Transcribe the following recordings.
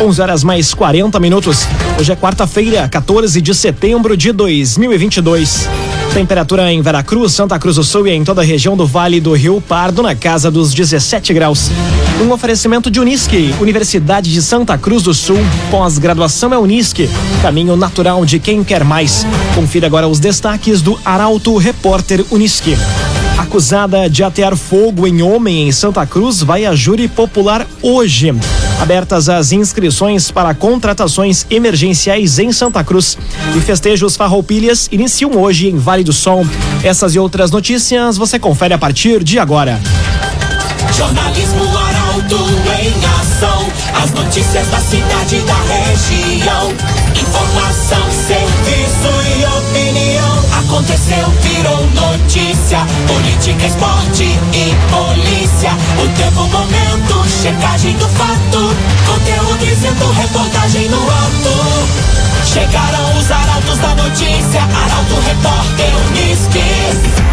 11 horas mais 40 minutos. Hoje é quarta-feira, 14 de setembro de 2022. Temperatura em Veracruz, Santa Cruz do Sul e em toda a região do Vale do Rio Pardo na casa dos 17 graus. Um oferecimento de Unisque, Universidade de Santa Cruz do Sul. Pós-graduação é Unisque, caminho natural de quem quer mais. Confira agora os destaques do Arauto Repórter Unisque. Acusada de atear fogo em homem em Santa Cruz vai a júri popular hoje. Abertas as inscrições para contratações emergenciais em Santa Cruz. E festejos farroupilhas iniciam hoje em Vale do Sol. Essas e outras notícias você confere a partir de agora. Jornalismo Arauto em ação. As notícias da cidade e da região. Informação, serviço e opinião. Aconteceu, virou notícia. Política, esporte e polícia. O tempo, momento, checagem do fato. Conteúdo dizendo, reportagem no ato. Chegaram os arautos da notícia. Arauto, repórter, Unisque.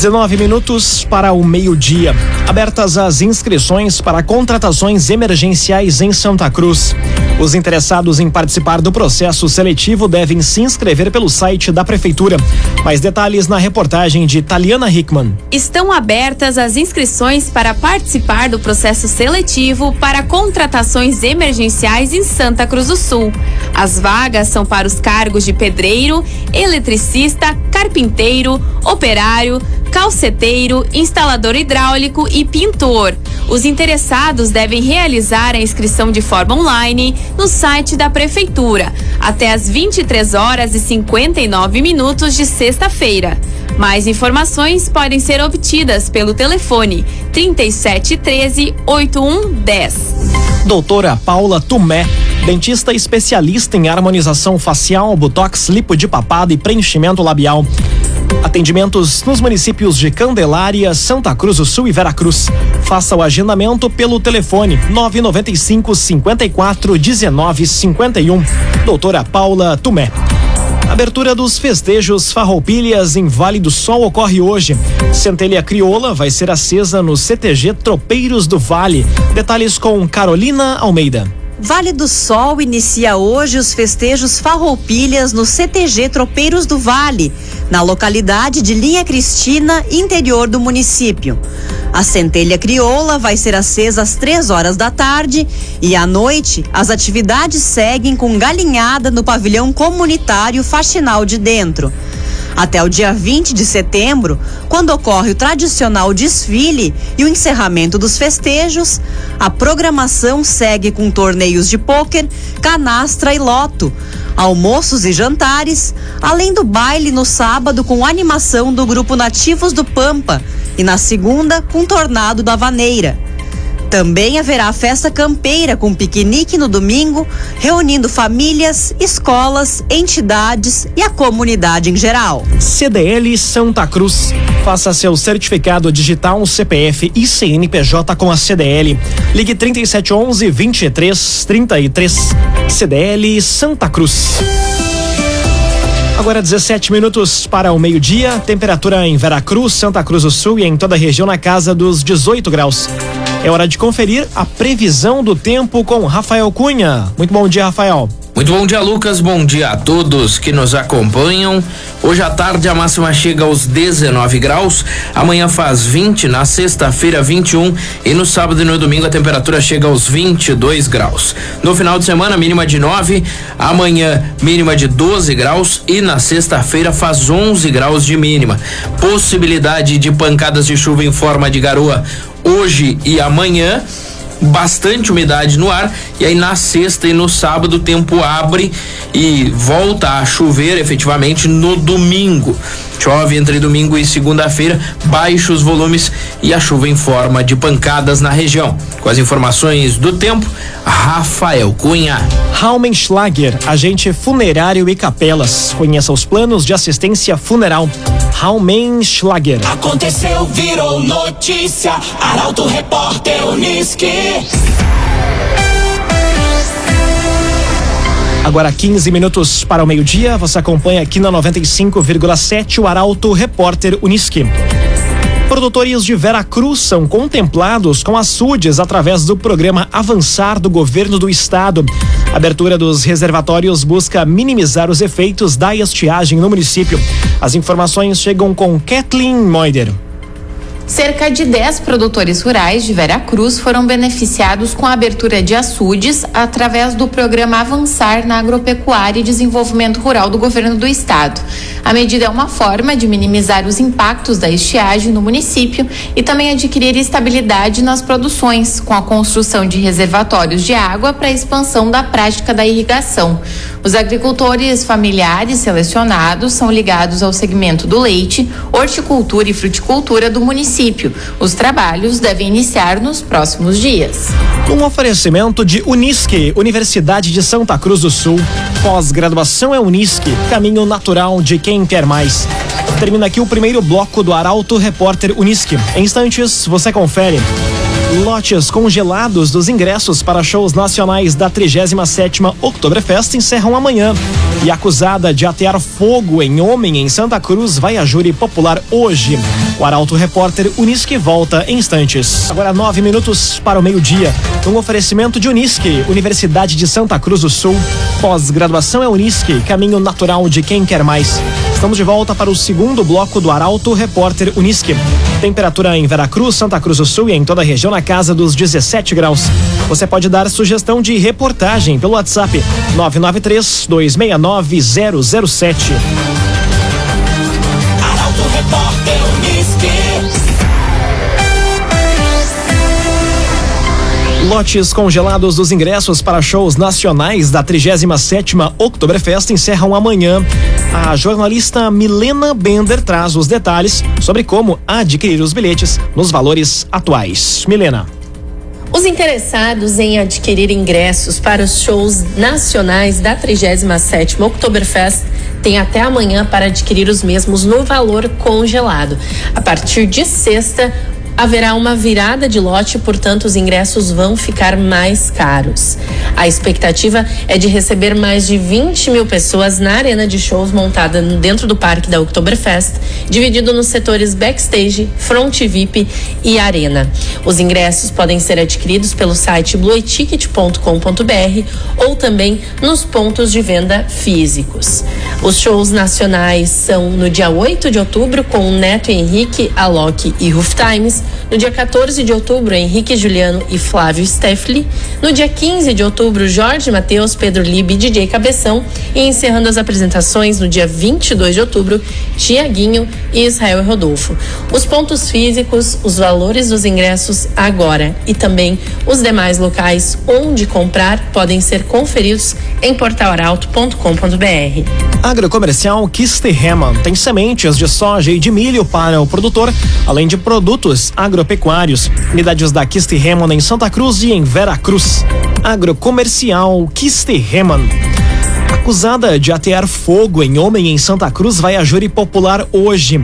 19 minutos para o meio-dia. Abertas as inscrições para contratações emergenciais em Santa Cruz. Os interessados em participar do processo seletivo devem se inscrever pelo site da Prefeitura. Mais detalhes na reportagem de Taliana Hickman. Estão abertas as inscrições para participar do processo seletivo para contratações emergenciais em Santa Cruz do Sul. As vagas são para os cargos de pedreiro, eletricista, carpinteiro, operário, calceteiro, instalador hidráulico e pintor. Os interessados devem realizar a inscrição de forma online no site da Prefeitura até às 23 horas e 59 minutos de sexta-feira. Mais informações podem ser obtidas pelo telefone 3713 8110. Doutora Paula Tumé, dentista especialista em harmonização facial, botox, lipo de papada e preenchimento labial. Atendimentos nos municípios de Candelária, Santa Cruz do Sul e Veracruz. Faça o agendamento pelo telefone 995 54 19 51. Doutora Paula Tumé. Abertura dos festejos Farroupilhas em Vale do Sol ocorre hoje. Centelha Crioula vai ser acesa no CTG Tropeiros do Vale. Detalhes com Carolina Almeida. Vale do Sol inicia hoje os festejos Farroupilhas no CTG Tropeiros do Vale, na localidade de Linha Cristina, interior do município. A centelha crioula vai ser acesa às três horas da tarde e à noite as atividades seguem com galinhada no pavilhão comunitário Faxinal de Dentro até o dia 20 de setembro, quando ocorre o tradicional desfile e o encerramento dos festejos, a programação segue com torneios de pôquer, canastra e loto, almoços e jantares, além do baile no sábado com animação do grupo Nativos do Pampa e na segunda com Tornado da Vaneira. Também haverá festa campeira com piquenique no domingo, reunindo famílias, escolas, entidades e a comunidade em geral. CDL Santa Cruz. Faça seu certificado digital CPF e CNPJ com a CDL. Ligue 3711 2333. CDL Santa Cruz. Agora 17 minutos para o meio-dia. Temperatura em Veracruz, Santa Cruz do Sul e em toda a região na casa dos 18 graus. É hora de conferir a previsão do tempo com Rafael Cunha. Muito bom dia, Rafael. Muito bom dia, Lucas. Bom dia a todos que nos acompanham. Hoje à tarde a máxima chega aos 19 graus. Amanhã faz 20, na sexta-feira 21 e no sábado e no domingo a temperatura chega aos 22 graus. No final de semana mínima de 9, amanhã mínima de 12 graus e na sexta-feira faz 11 graus de mínima. Possibilidade de pancadas de chuva em forma de garoa hoje e amanhã bastante umidade no ar e aí na sexta e no sábado o tempo abre e volta a chover efetivamente no domingo. Chove entre domingo e segunda-feira, baixos volumes e a chuva em forma de pancadas na região. Com as informações do tempo, Rafael Cunha. Raumenschlager, agente funerário e capelas. Conheça os planos de assistência funeral. Raumenschlager. Aconteceu, virou notícia. Arauto Repórter Uniski. Agora 15 minutos para o meio-dia. Você acompanha aqui na 95,7 o Arauto Repórter Uniski. Produtores de Vera Cruz são contemplados com açudes através do programa Avançar do governo do estado. A abertura dos reservatórios busca minimizar os efeitos da estiagem no município. As informações chegam com Kathleen Moider. Cerca de 10 produtores rurais de Vera Cruz foram beneficiados com a abertura de açudes através do programa Avançar na Agropecuária e Desenvolvimento Rural do Governo do Estado. A medida é uma forma de minimizar os impactos da estiagem no município e também adquirir estabilidade nas produções, com a construção de reservatórios de água para a expansão da prática da irrigação. Os agricultores familiares selecionados são ligados ao segmento do leite, horticultura e fruticultura do município. Os trabalhos devem iniciar nos próximos dias. Um oferecimento de Unisque, Universidade de Santa Cruz do Sul. Pós-graduação é Unisque, caminho natural de quem quer mais. Termina aqui o primeiro bloco do Arauto Repórter Unisque. Em instantes, você confere. Lotes congelados dos ingressos para shows nacionais da 37ª Oktoberfest encerram amanhã. E acusada de atear fogo em homem em Santa Cruz vai a júri popular hoje. O Arauto Repórter Unisque volta em instantes. Agora nove minutos para o meio-dia. Um oferecimento de Unisque, Universidade de Santa Cruz do Sul. Pós-graduação é Unisque, caminho natural de quem quer mais. Estamos de volta para o segundo bloco do Arauto Repórter Unisque. Temperatura em Veracruz, Santa Cruz do Sul e em toda a região na casa dos 17 graus. Você pode dar sugestão de reportagem pelo WhatsApp 993 269 007. Arauto Repórter Unisque. Lotes congelados dos ingressos para shows nacionais da 37ª Oktoberfest encerram amanhã. A jornalista Milena Bender traz os detalhes sobre como adquirir os bilhetes nos valores atuais. Milena. Os interessados em adquirir ingressos para os shows nacionais da 37ª Oktoberfest têm até amanhã para adquirir os mesmos no valor congelado. A partir de sexta, haverá uma virada de lote, portanto, os ingressos vão ficar mais caros. A expectativa é de receber mais de 20 mil pessoas na arena de shows montada dentro do parque da Oktoberfest, dividido nos setores backstage, front VIP e arena. Os ingressos podem ser adquiridos pelo site blueticket.com.br ou também nos pontos de venda físicos. Os shows nacionais são no dia 8 de outubro com Neto Henrique, Alok e Roof Times. No dia 14 de outubro, Henrique Juliano e Flávio Steffli. No dia 15 de outubro, Jorge Matheus, Pedro Libe e DJ Cabeção. E encerrando as apresentações no dia 22 de outubro, Tiaguinho e Israel Rodolfo. Os pontos físicos, os valores dos ingressos agora e também os demais locais onde comprar podem ser conferidos em portalaralto.com.br. Agrocomercial Kisterreman tem sementes de soja e de milho para o produtor, além de produtos agropecuários. Unidades da Kisterreman em Santa Cruz e em Vera Cruz. Agrocomercial Kisterreman. Acusada de atear fogo em homem em Santa Cruz vai a júri popular hoje.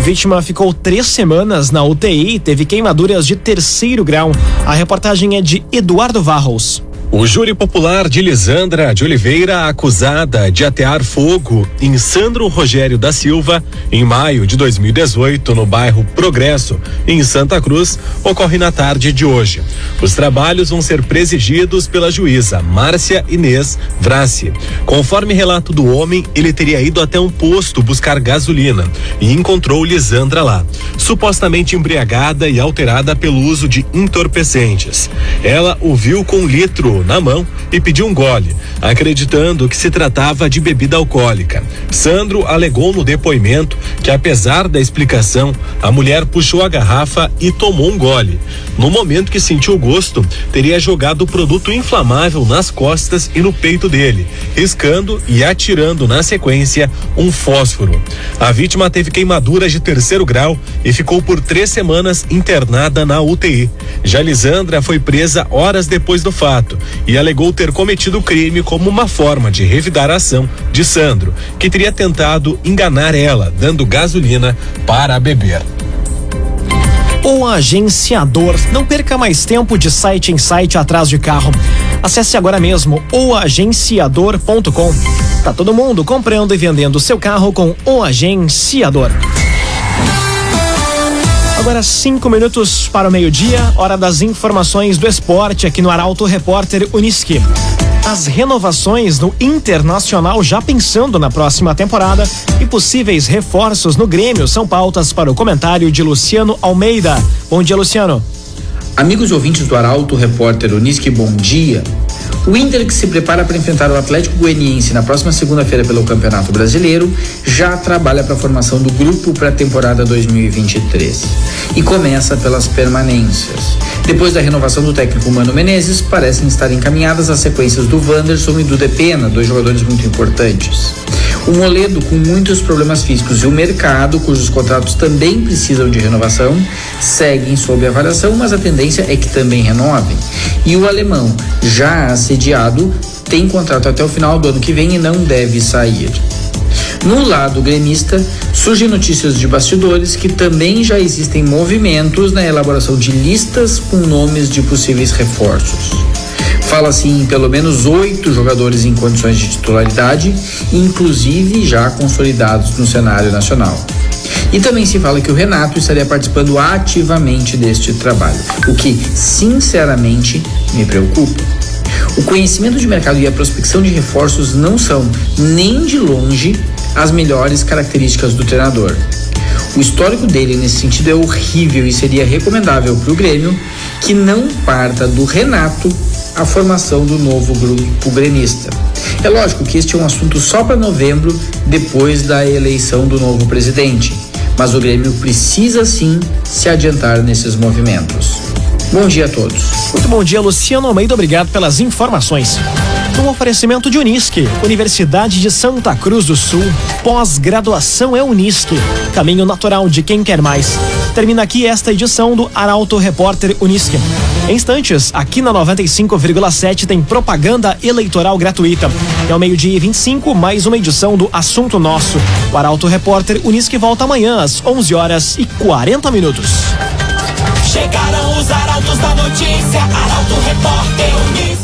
Vítima ficou três semanas na UTI e teve queimaduras de terceiro grau. A reportagem é de Eduardo Varros. O júri popular de Lisandra de Oliveira, acusada de atear fogo em Sandro Rogério da Silva, em maio de 2018, no bairro Progresso, em Santa Cruz, ocorre na tarde de hoje. Os trabalhos vão ser presididos pela juíza Márcia Inês Vrassi. Conforme relato do homem, ele teria ido até um posto buscar gasolina e encontrou Lisandra lá, supostamente embriagada e alterada pelo uso de entorpecentes. Ela o viu com litro na mão e pediu um gole, acreditando que se tratava de bebida alcoólica. Sandro alegou no depoimento que, apesar da explicação, a mulher puxou a garrafa e tomou um gole. No momento que sentiu o gosto, teria jogado o produto inflamável nas costas e no peito dele, riscando e atirando na sequência um fósforo. A vítima teve queimaduras de terceiro grau e ficou por três semanas internada na UTI. Já Lisandra foi presa horas depois do fato e alegou ter cometido o crime como uma forma de revidar a ação de Sandro, que teria tentado enganar ela, dando gasolina para beber. O agenciador. Não perca mais tempo de site em site atrás de carro. Acesse agora mesmo oagenciador.com. Tá todo mundo comprando e vendendo seu carro com o agenciador. Agora cinco minutos para o meio-dia, hora das informações do esporte aqui no Arauto Repórter Uniski. As renovações no Internacional já pensando na próxima temporada e possíveis reforços no Grêmio são pautas para o comentário de Luciano Almeida. Bom dia, Luciano. Amigos ouvintes do Arauto Repórter Uniski, bom dia. O Inter, que se prepara para enfrentar o Atlético Goianiense na próxima segunda-feira pelo Campeonato Brasileiro, já trabalha para a formação do grupo para a temporada 2023. E começa pelas permanências. Depois da renovação do técnico Mano Menezes, parecem estar encaminhadas as sequências do Wanderson e do Depena, dois jogadores muito importantes. O Moledo, com muitos problemas físicos, e o mercado, cujos contratos também precisam de renovação, seguem sob avaliação, mas a tendência é que também renovem. E o alemão, já assediado, tem contrato até o final do ano que vem e não deve sair. No lado gremista, surgem notícias de bastidores que também já existem movimentos na elaboração de listas com nomes de possíveis reforços. Fala-se em pelo menos oito jogadores em condições de titularidade, inclusive já consolidados no cenário nacional. E também se fala que o Renato estaria participando ativamente deste trabalho, o que, sinceramente, me preocupa. O conhecimento de mercado e a prospecção de reforços não são, nem de longe, as melhores características do treinador. O histórico dele nesse sentido é horrível e seria recomendável para o Grêmio que não parta do Renato a formação do novo grupo gremista. É lógico que este é um assunto só para novembro, depois da eleição do novo presidente, mas o Grêmio precisa sim se adiantar nesses movimentos. Bom dia a todos. Muito bom dia, Luciano Almeida. Obrigado pelas informações. Um oferecimento de Unisque, Universidade de Santa Cruz do Sul. Pós-graduação é Unisque, caminho natural de quem quer mais. Termina aqui esta edição do Arauto Repórter Unisque. Em instantes, aqui na 95,7 tem propaganda eleitoral gratuita. É o meio-dia e 25, mais uma edição do Assunto Nosso. O Arauto Repórter Unisque volta amanhã às 11 horas e 40 minutos. Chegaram os arautos da notícia, Arauto Repórter Unisque.